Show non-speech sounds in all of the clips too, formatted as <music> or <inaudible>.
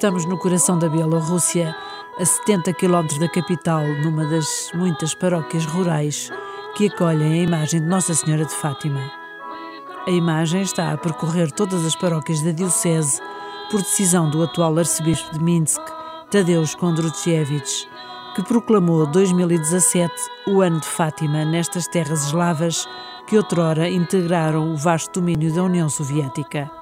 Estamos no coração da Bielorrússia, a 70 quilómetros da capital, numa das muitas paróquias rurais que acolhem a imagem de Nossa Senhora de Fátima. A imagem está a percorrer todas as paróquias da Diocese por decisão do atual arcebispo de Minsk, Tadeusz Kondrutievich, que proclamou 2017 o ano de Fátima nestas terras eslavas que outrora integraram o vasto domínio da União Soviética.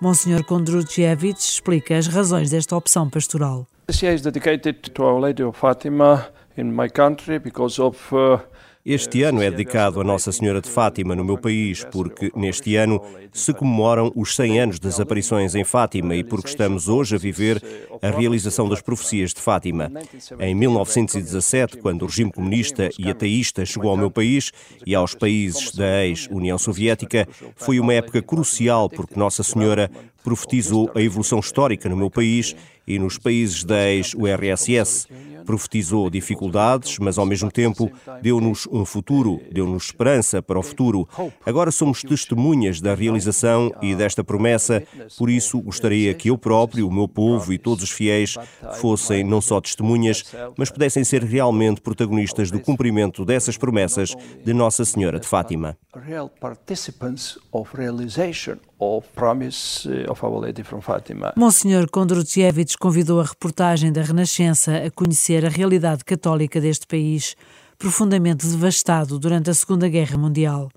Monsenhor Kondrutievich explica as razões desta opção pastoral. This year is dedicated to Our Lady of Fatima in my country because of uh, este ano é dedicado a Nossa Senhora de Fátima no meu país, porque neste ano se comemoram os 100 anos das aparições em Fátima e porque estamos hoje a viver a realização das profecias de Fátima. Em 1917, quando o regime comunista e ateísta chegou ao meu país e aos países da ex-União Soviética, foi uma época crucial porque Nossa Senhora profetizou a evolução histórica no meu país e nos países da ex-URSS. Profetizou dificuldades, mas ao mesmo tempo deu-nos um futuro, deu-nos esperança para o futuro. Agora somos testemunhas da realização e desta promessa, por isso gostaria que eu próprio, o meu povo e todos os fiéis fossem não só testemunhas, mas pudessem ser realmente protagonistas do cumprimento dessas promessas de Nossa Senhora de Fátima. Monsenhor Kondrutievich convidou a reportagem da Renascença a conhecer a realidade católica deste país, profundamente devastado durante a Segunda Guerra Mundial.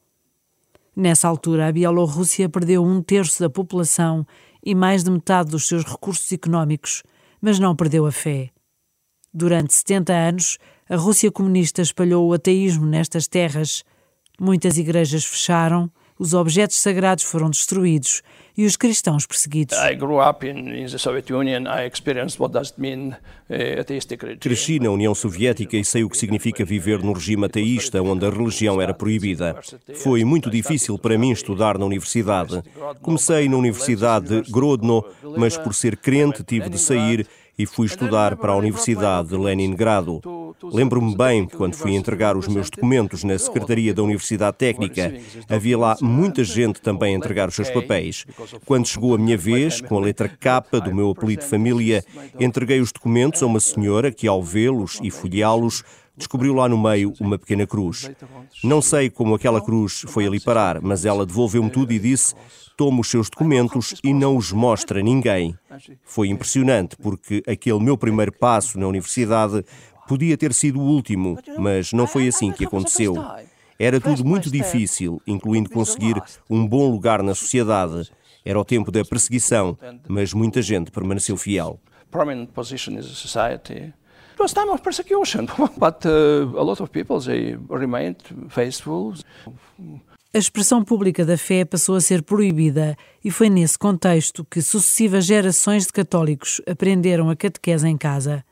Nessa altura, a Bielorrússia perdeu um terço da população e mais de metade dos seus recursos económicos, mas não perdeu a fé. Durante 70 anos, a Rússia comunista espalhou o ateísmo nestas terras. Muitas igrejas fecharam, os objetos sagrados foram destruídos e os cristãos perseguidos. Uh, Cresci na União Soviética e sei o que significa viver num regime ateísta onde a religião era proibida. Foi muito difícil para mim estudar na universidade. Comecei na Universidade de Grodno, mas por ser crente tive de sair e fui estudar para a Universidade de Leningrado. Lembro-me bem quando fui entregar os meus documentos na Secretaria da Universidade Técnica. Havia lá muita gente também a entregar os seus papéis. Quando chegou a minha vez, com a letra K do meu apelido de família, entreguei os documentos a uma senhora que, ao vê-los e folheá-los, descobriu lá no meio uma pequena cruz. Não sei como aquela cruz foi ali parar, mas ela devolveu-me tudo e disse: toma os seus documentos e não os mostra a ninguém. Foi impressionante, porque aquele meu primeiro passo na universidade podia ter sido o último, mas não foi assim que aconteceu. Era tudo muito difícil, incluindo conseguir um bom lugar na sociedade. Era o tempo da perseguição, mas muita gente permaneceu fiel. It was time of persecution, <laughs> but uh, a lot of people they remained faithful. A expressão pública da fé passou a ser proibida e foi nesse contexto que sucessivas gerações de católicos aprenderam a catequese em casa.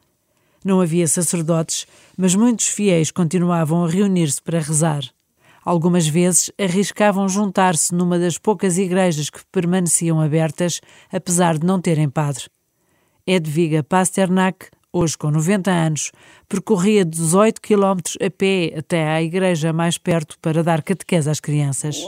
Não havia sacerdotes, mas muitos fiéis continuavam a reunir-se para rezar. Algumas vezes arriscavam juntar-se numa das poucas igrejas que permaneciam abertas, apesar de não terem padre. Edviga Pasternak hoje com 90 anos, percorria 18 quilómetros a pé até à igreja mais perto para dar catequese às crianças.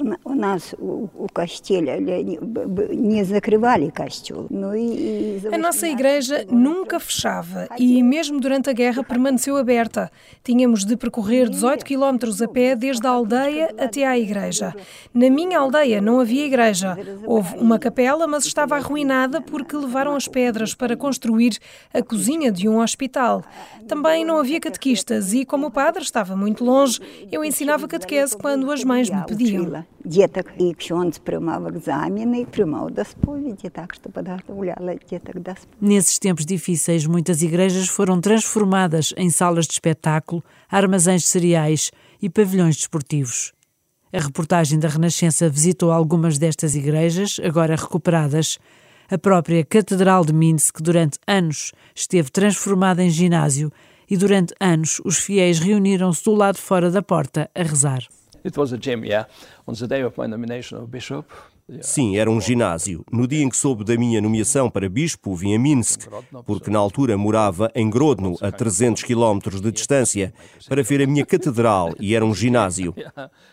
A nossa igreja nunca fechava e mesmo durante a guerra permaneceu aberta. Tínhamos de percorrer 18 quilómetros a pé desde a aldeia até à igreja. Na minha aldeia não havia igreja. Houve uma capela, mas estava arruinada porque levaram as pedras para construir a cozinha de um hospital. Também não havia catequistas e, como o padre estava muito longe, eu ensinava catequese quando as mães me pediam. Nesses tempos difíceis, muitas igrejas foram transformadas em salas de espetáculo, armazéns de cereais e pavilhões desportivos. A reportagem da Renascença visitou algumas destas igrejas, agora recuperadas, a própria Catedral de Minsk, durante anos, esteve transformada em ginásio e durante anos os fiéis reuniram-se do lado fora da porta a rezar. It was a gym, yeah. On the day of my nomination of bishop, Sim, era um ginásio. No dia em que soube da minha nomeação para bispo, vim a Minsk, porque na altura morava em Grodno, a 300 quilómetros de distância, para ver a minha catedral e era um ginásio.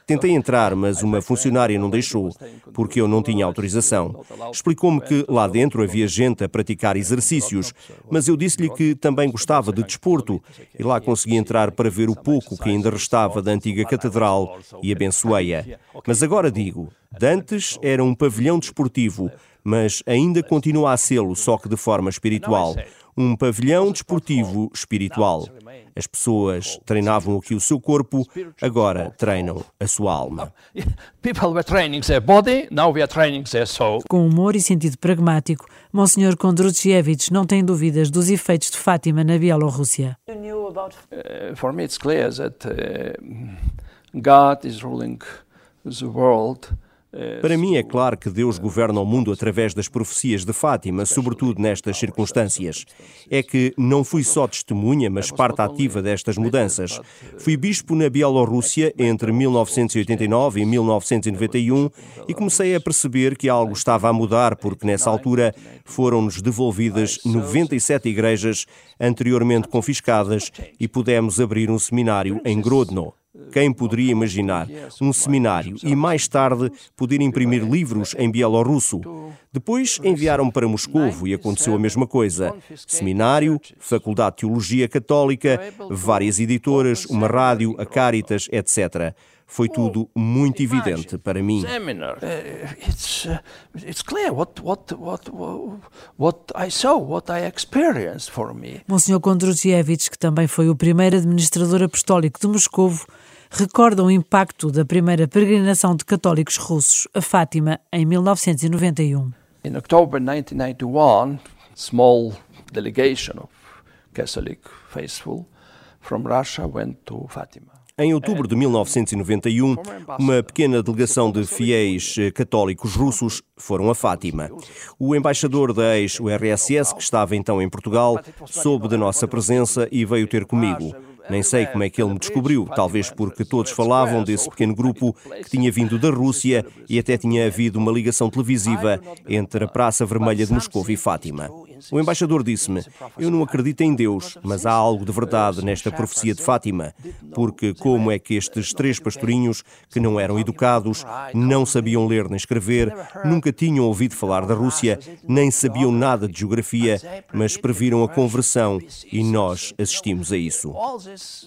Tentei entrar, mas uma funcionária não deixou, porque eu não tinha autorização. Explicou-me que lá dentro havia gente a praticar exercícios, mas eu disse-lhe que também gostava de desporto e lá consegui entrar para ver o pouco que ainda restava da antiga catedral e abençoei-a. Mas agora digo, Dantes era um pavilhão desportivo, mas ainda continua a sê-lo, só que de forma espiritual. Um pavilhão desportivo espiritual. As pessoas treinavam aqui o seu corpo, agora treinam a sua alma. Com humor e sentido pragmático, Monsenhor Kondruchievich não tem dúvidas dos efeitos de Fátima na Bielorrússia. Uh, for me it's clear that uh, God is ruling the world para mim é claro que Deus governa o mundo através das profecias de Fátima, sobretudo nestas circunstâncias. É que não fui só testemunha, mas parte ativa destas mudanças. Fui bispo na Bielorrússia entre 1989 e 1991 e comecei a perceber que algo estava a mudar, porque nessa altura foram-nos devolvidas 97 igrejas anteriormente confiscadas e pudemos abrir um seminário em Grodno. Quem poderia imaginar um seminário e mais tarde poder imprimir livros em bielorrusso? Depois enviaram para Moscovo e aconteceu a mesma coisa. Seminário, Faculdade de Teologia Católica, várias editoras, uma rádio, a Caritas, etc foi tudo muito evidente para mim. Monsenhor Kondrusiewicz, que também foi o primeiro administrador apostólico de Moscovo, recorda o impacto da primeira peregrinação de católicos russos a Fátima em 1991. In October 1991, small delegation of Catholic faithful from Russia went to Fátima. Em outubro de 1991, uma pequena delegação de fiéis eh, católicos russos foram a Fátima. O embaixador da ex-URSS, que estava então em Portugal, soube da nossa presença e veio ter comigo. Nem sei como é que ele me descobriu, talvez porque todos falavam desse pequeno grupo que tinha vindo da Rússia e até tinha havido uma ligação televisiva entre a Praça Vermelha de Moscou e Fátima. O embaixador disse-me: Eu não acredito em Deus, mas há algo de verdade nesta profecia de Fátima, porque como é que estes três pastorinhos, que não eram educados, não sabiam ler nem escrever, nunca tinham ouvido falar da Rússia, nem sabiam nada de geografia, mas previram a conversão e nós assistimos a isso.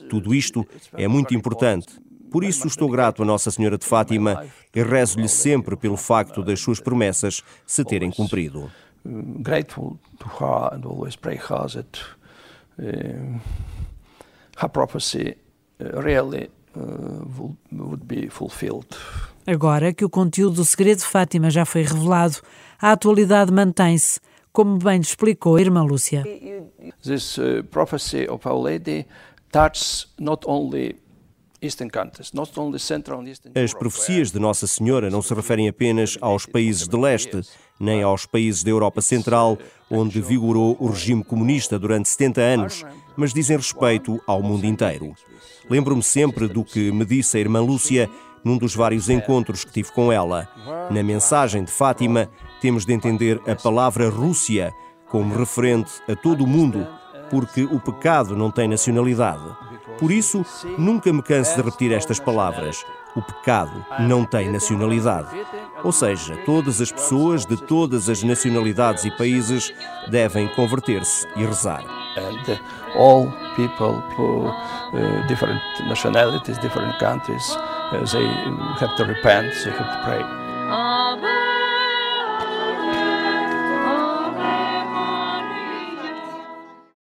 Tudo isto é muito importante. Por isso estou grato a Nossa Senhora de Fátima e rezo-lhe sempre pelo facto das suas promessas se terem cumprido. Grateful to her and always pray her that uh, her prophecy really would be fulfilled. Agora que o conteúdo do segredo de Fátima já foi revelado, a atualidade mantém-se, como bem explicou a irmã Lúcia. This prophecy of Our Lady not only as profecias de Nossa Senhora não se referem apenas aos países de leste, nem aos países da Europa Central, onde vigorou o regime comunista durante 70 anos, mas dizem respeito ao mundo inteiro. Lembro-me sempre do que me disse a irmã Lúcia num dos vários encontros que tive com ela. Na mensagem de Fátima, temos de entender a palavra Rússia como referente a todo o mundo, porque o pecado não tem nacionalidade. Por isso, nunca me canso de repetir estas palavras. O pecado não tem nacionalidade. Ou seja, todas as pessoas de todas as nacionalidades e países devem converter-se e rezar. And all people for uh, different nationalities, different countries, uh, they have to repent, they have to pray.